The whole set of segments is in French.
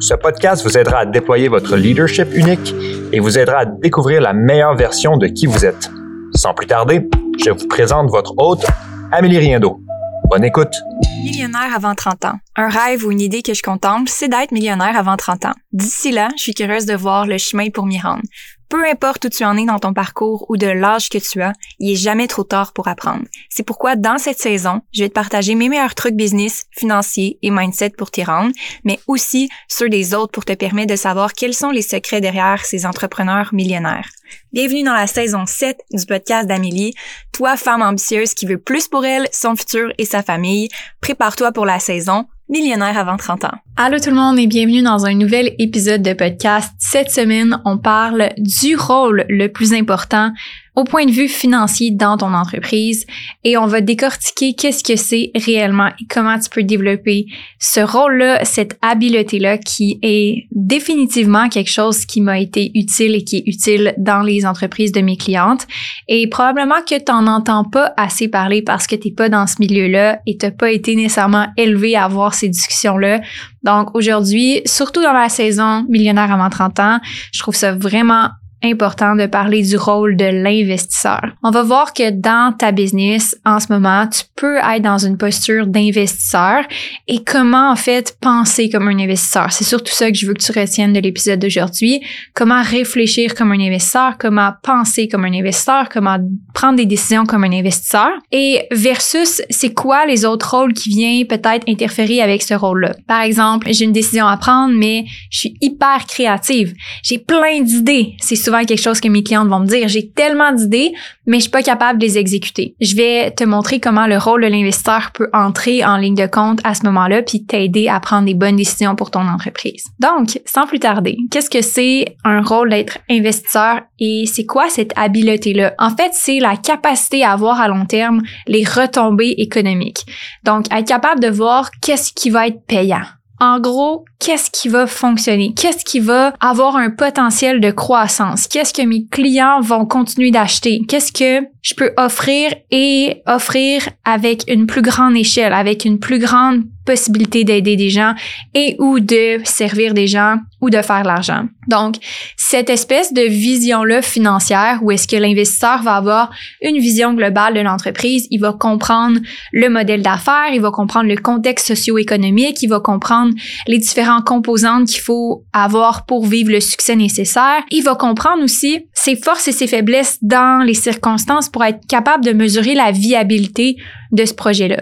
ce podcast vous aidera à déployer votre leadership unique et vous aidera à découvrir la meilleure version de qui vous êtes. Sans plus tarder, je vous présente votre hôte, Amélie Riendo. Bonne écoute. Millionnaire avant 30 ans. Un rêve ou une idée que je contemple, c'est d'être millionnaire avant 30 ans. D'ici là, je suis curieuse de voir le chemin pour m'y rendre. Peu importe où tu en es dans ton parcours ou de l'âge que tu as, il est jamais trop tard pour apprendre. C'est pourquoi dans cette saison, je vais te partager mes meilleurs trucs business, financiers et mindset pour t'y rendre, mais aussi ceux des autres pour te permettre de savoir quels sont les secrets derrière ces entrepreneurs millionnaires. Bienvenue dans la saison 7 du podcast d'Amélie. Toi, femme ambitieuse qui veut plus pour elle, son futur et sa famille, prépare-toi pour la saison millionnaire avant 30 ans. Allô tout le monde et bienvenue dans un nouvel épisode de podcast. Cette semaine, on parle du rôle le plus important au point de vue financier dans ton entreprise et on va décortiquer qu'est-ce que c'est réellement et comment tu peux développer ce rôle-là, cette habileté-là qui est définitivement quelque chose qui m'a été utile et qui est utile dans les entreprises de mes clientes et probablement que tu n'en entends pas assez parler parce que tu n'es pas dans ce milieu-là et tu n'as pas été nécessairement élevé à avoir ces discussions-là. Donc aujourd'hui, surtout dans la saison millionnaire avant 30 ans, je trouve ça vraiment important de parler du rôle de l'investisseur. On va voir que dans ta business, en ce moment, tu peux être dans une posture d'investisseur et comment en fait penser comme un investisseur. C'est surtout ça que je veux que tu retiennes de l'épisode d'aujourd'hui. Comment réfléchir comme un investisseur, comment penser comme un investisseur, comment prendre des décisions comme un investisseur et versus c'est quoi les autres rôles qui viennent peut-être interférer avec ce rôle-là. Par exemple, j'ai une décision à prendre mais je suis hyper créative. J'ai plein d'idées. C'est souvent quelque chose que mes clientes vont me dire. J'ai tellement d'idées, mais je suis pas capable de les exécuter. Je vais te montrer comment le de l'investisseur peut entrer en ligne de compte à ce moment-là, puis t'aider à prendre des bonnes décisions pour ton entreprise. Donc, sans plus tarder, qu'est-ce que c'est un rôle d'être investisseur et c'est quoi cette habileté-là? En fait, c'est la capacité à avoir à long terme les retombées économiques. Donc, être capable de voir qu'est-ce qui va être payant. En gros, qu'est-ce qui va fonctionner? Qu'est-ce qui va avoir un potentiel de croissance? Qu'est-ce que mes clients vont continuer d'acheter? Qu'est-ce que je peux offrir et offrir avec une plus grande échelle, avec une plus grande possibilité d'aider des gens et ou de servir des gens ou de faire de l'argent. Donc, cette espèce de vision-là financière où est-ce que l'investisseur va avoir une vision globale de l'entreprise, il va comprendre le modèle d'affaires, il va comprendre le contexte socio-économique, il va comprendre les différentes composantes qu'il faut avoir pour vivre le succès nécessaire. Il va comprendre aussi ses forces et ses faiblesses dans les circonstances pour être capable de mesurer la viabilité de ce projet-là.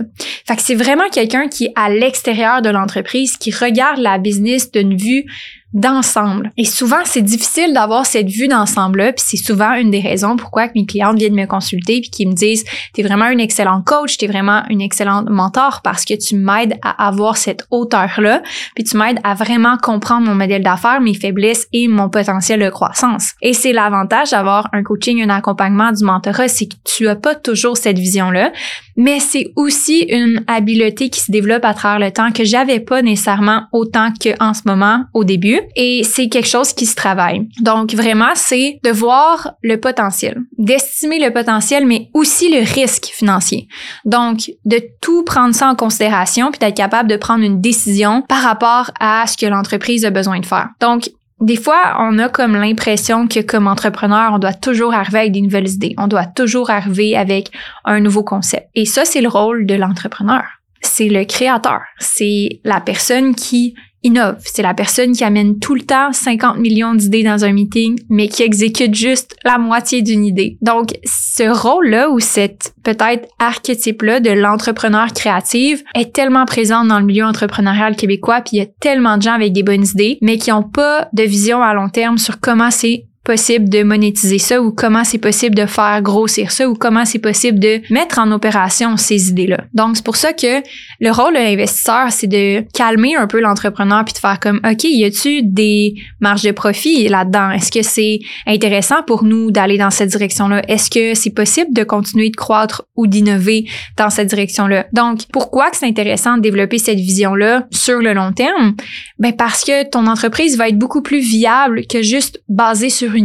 Fait que c'est vraiment quelqu'un qui est à l'extérieur de l'entreprise, qui regarde la business d'une vue d'ensemble. Et souvent, c'est difficile d'avoir cette vue d'ensemble-là, puis c'est souvent une des raisons pourquoi mes clientes viennent me consulter puis qui me disent "T'es vraiment une excellente coach, t'es vraiment une excellente mentor parce que tu m'aides à avoir cette hauteur-là, puis tu m'aides à vraiment comprendre mon modèle d'affaires, mes faiblesses et mon potentiel de croissance." Et c'est l'avantage d'avoir un coaching, un accompagnement, du mentorat, c'est que tu as pas toujours cette vision-là, mais c'est aussi une habileté qui se développe à travers le temps que j'avais pas nécessairement autant qu'en ce moment au début et c'est quelque chose qui se travaille. Donc vraiment, c'est de voir le potentiel, d'estimer le potentiel, mais aussi le risque financier. Donc de tout prendre ça en considération puis d'être capable de prendre une décision par rapport à ce que l'entreprise a besoin de faire. Donc des fois, on a comme l'impression que comme entrepreneur, on doit toujours arriver avec des nouvelles idées. On doit toujours arriver avec un nouveau concept. Et ça, c'est le rôle de l'entrepreneur. C'est le créateur. C'est la personne qui innove. C'est la personne qui amène tout le temps 50 millions d'idées dans un meeting, mais qui exécute juste la moitié d'une idée. Donc, ce rôle-là ou cette peut-être archétype-là de l'entrepreneur créative est tellement présent dans le milieu entrepreneurial québécois, puis il y a tellement de gens avec des bonnes idées, mais qui n'ont pas de vision à long terme sur comment c'est possible de monétiser ça ou comment c'est possible de faire grossir ça ou comment c'est possible de mettre en opération ces idées-là. Donc, c'est pour ça que le rôle de l'investisseur, c'est de calmer un peu l'entrepreneur puis de faire comme, OK, y a-tu des marges de profit là-dedans? Est-ce que c'est intéressant pour nous d'aller dans cette direction-là? Est-ce que c'est possible de continuer de croître ou d'innover dans cette direction-là? Donc, pourquoi que c'est intéressant de développer cette vision-là sur le long terme? Ben, parce que ton entreprise va être beaucoup plus viable que juste basée sur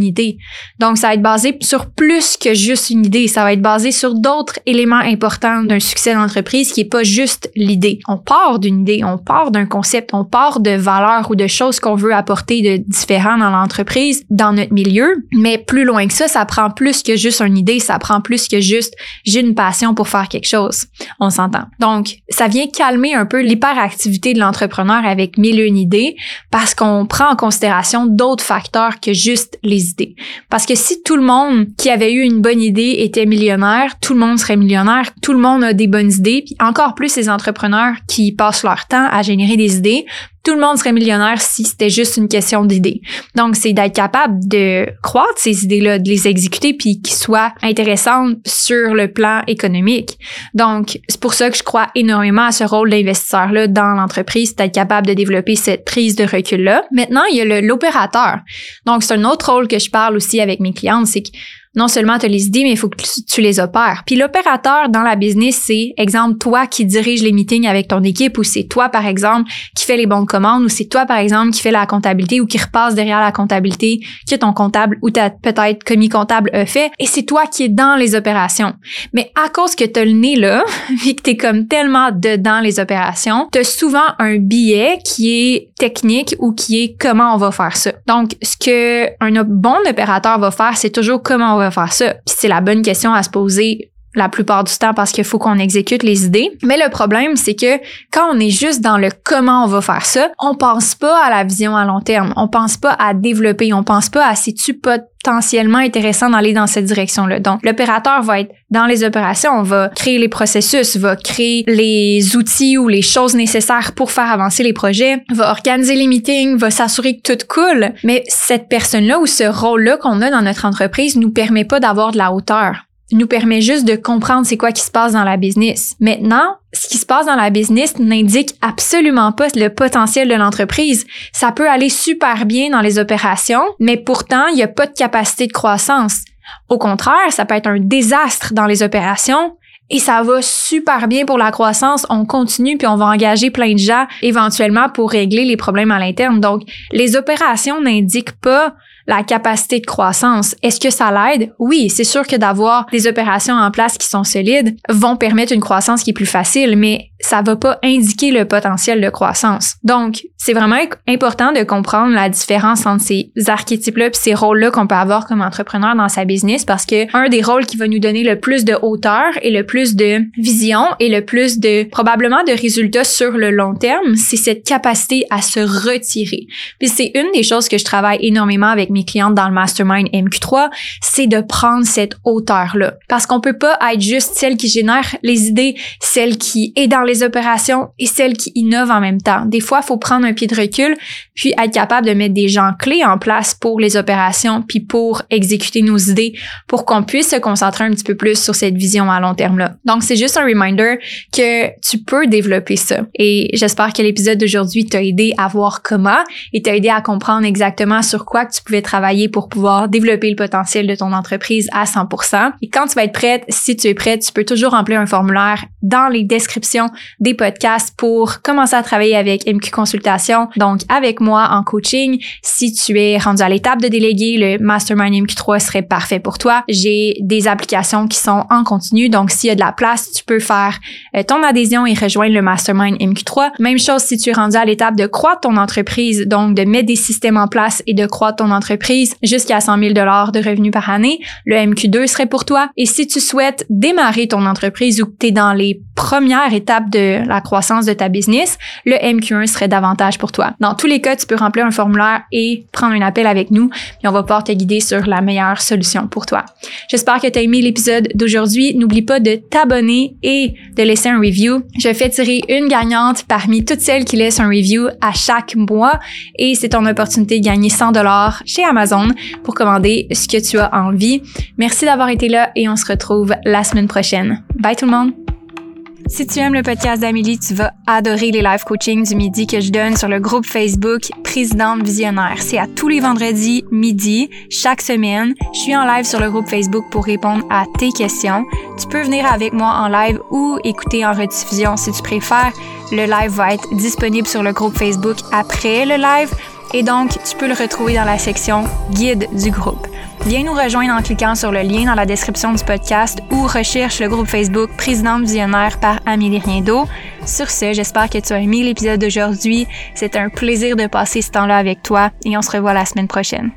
Donc, ça va être basé sur plus que juste une idée. Ça va être basé sur d'autres éléments importants d'un succès d'entreprise qui est pas juste l'idée. On part d'une idée, on part d'un concept, on part de valeurs ou de choses qu'on veut apporter de différents dans l'entreprise, dans notre milieu. Mais plus loin que ça, ça prend plus que juste une idée, ça prend plus que juste j'ai une passion pour faire quelque chose. On s'entend. Donc, ça vient calmer un peu l'hyperactivité de l'entrepreneur avec mille et une idées parce qu'on prend en considération d'autres facteurs que juste les Parce que si tout le monde qui avait eu une bonne idée était millionnaire, tout le monde serait millionnaire, tout le monde a des bonnes idées, puis encore plus les entrepreneurs qui passent leur temps à générer des idées, tout le monde serait millionnaire si c'était juste une question d'idées. Donc, c'est d'être capable de croître ces idées-là, de les exécuter, puis qu'ils soient intéressantes sur le plan économique. Donc, c'est pour ça que je crois énormément à ce rôle d'investisseur-là dans l'entreprise, d'être capable de développer cette prise de recul-là. Maintenant, il y a l'opérateur. Donc, c'est un autre rôle que je parle aussi avec mes clientes, c'est que non seulement tu as les idées, mais il faut que tu, les opères. Puis l'opérateur dans la business, c'est, exemple, toi qui dirige les meetings avec ton équipe ou c'est toi, par exemple, qui fait les bons commandes ou c'est toi, par exemple, qui fait la comptabilité ou qui repasse derrière la comptabilité que ton comptable ou ta peut-être commis comptable a fait. Et c'est toi qui es dans les opérations. Mais à cause que tu le nez là, vu que tu es comme tellement dedans les opérations, tu as souvent un billet qui est technique ou qui est comment on va faire ça. Donc, ce que un bon opérateur va faire, c'est toujours comment on va c'est la bonne question à se poser la plupart du temps parce qu'il faut qu'on exécute les idées. Mais le problème, c'est que quand on est juste dans le comment on va faire ça, on pense pas à la vision à long terme. On pense pas à développer. On pense pas à si tu potentiellement intéressant d'aller dans cette direction-là. Donc, l'opérateur va être dans les opérations, va créer les processus, va créer les outils ou les choses nécessaires pour faire avancer les projets, va organiser les meetings, va s'assurer que tout coule. Mais cette personne-là ou ce rôle-là qu'on a dans notre entreprise nous permet pas d'avoir de la hauteur nous permet juste de comprendre c'est quoi qui se passe dans la business. Maintenant, ce qui se passe dans la business n'indique absolument pas le potentiel de l'entreprise. Ça peut aller super bien dans les opérations, mais pourtant, il n'y a pas de capacité de croissance. Au contraire, ça peut être un désastre dans les opérations et ça va super bien pour la croissance. On continue puis on va engager plein de gens éventuellement pour régler les problèmes à l'interne. Donc, les opérations n'indiquent pas la capacité de croissance. Est-ce que ça l'aide? Oui, c'est sûr que d'avoir des opérations en place qui sont solides vont permettre une croissance qui est plus facile, mais ça va pas indiquer le potentiel de croissance. Donc, c'est vraiment important de comprendre la différence entre ces archétypes-là et ces rôles-là qu'on peut avoir comme entrepreneur dans sa business parce que un des rôles qui va nous donner le plus de hauteur et le plus de vision et le plus de probablement de résultats sur le long terme, c'est cette capacité à se retirer. Puis c'est une des choses que je travaille énormément avec mes clientes dans le mastermind MQ3, c'est de prendre cette hauteur-là. Parce qu'on peut pas être juste celle qui génère les idées, celle qui est dans les opérations et celle qui innove en même temps. Des fois, il faut prendre un pied de recul puis être capable de mettre des gens clés en place pour les opérations puis pour exécuter nos idées pour qu'on puisse se concentrer un petit peu plus sur cette vision à long terme-là. Donc, c'est juste un reminder que tu peux développer ça. Et j'espère que l'épisode d'aujourd'hui t'a aidé à voir comment et t'a aidé à comprendre exactement sur quoi que tu pouvais travailler pour pouvoir développer le potentiel de ton entreprise à 100%. Et quand tu vas être prête, si tu es prête, tu peux toujours remplir un formulaire dans les descriptions des podcasts pour commencer à travailler avec MQ Consultation. Donc, avec moi en coaching, si tu es rendu à l'étape de déléguer, le Mastermind MQ3 serait parfait pour toi. J'ai des applications qui sont en continu. Donc, s'il y a de la place, tu peux faire euh, ton adhésion et rejoindre le Mastermind MQ3. Même chose si tu es rendu à l'étape de croître ton entreprise, donc de mettre des systèmes en place et de croître ton entreprise jusqu'à 100 000 dollars de revenus par année, le MQ2 serait pour toi. Et si tu souhaites démarrer ton entreprise ou que tu es dans les premières étapes de la croissance de ta business, le MQ1 serait davantage pour toi. Dans tous les cas, tu peux remplir un formulaire et prendre un appel avec nous et on va pouvoir te guider sur la meilleure solution pour toi. J'espère que tu as aimé l'épisode d'aujourd'hui. N'oublie pas de t'abonner et de laisser un review. Je fais tirer une gagnante parmi toutes celles qui laissent un review à chaque mois et c'est ton opportunité de gagner 100 dollars chez Amazon pour commander ce que tu as envie. Merci d'avoir été là et on se retrouve la semaine prochaine. Bye tout le monde! Si tu aimes le podcast d'Amélie, tu vas adorer les live coaching du midi que je donne sur le groupe Facebook Présidente Visionnaire. C'est à tous les vendredis midi, chaque semaine. Je suis en live sur le groupe Facebook pour répondre à tes questions. Tu peux venir avec moi en live ou écouter en rediffusion si tu préfères. Le live va être disponible sur le groupe Facebook après le live et donc tu peux le retrouver dans la section guide du groupe. Viens nous rejoindre en cliquant sur le lien dans la description du podcast ou recherche le groupe Facebook Présidente Visionnaire par Amélie Riendo. Sur ce, j'espère que tu as aimé l'épisode d'aujourd'hui. C'est un plaisir de passer ce temps-là avec toi et on se revoit la semaine prochaine.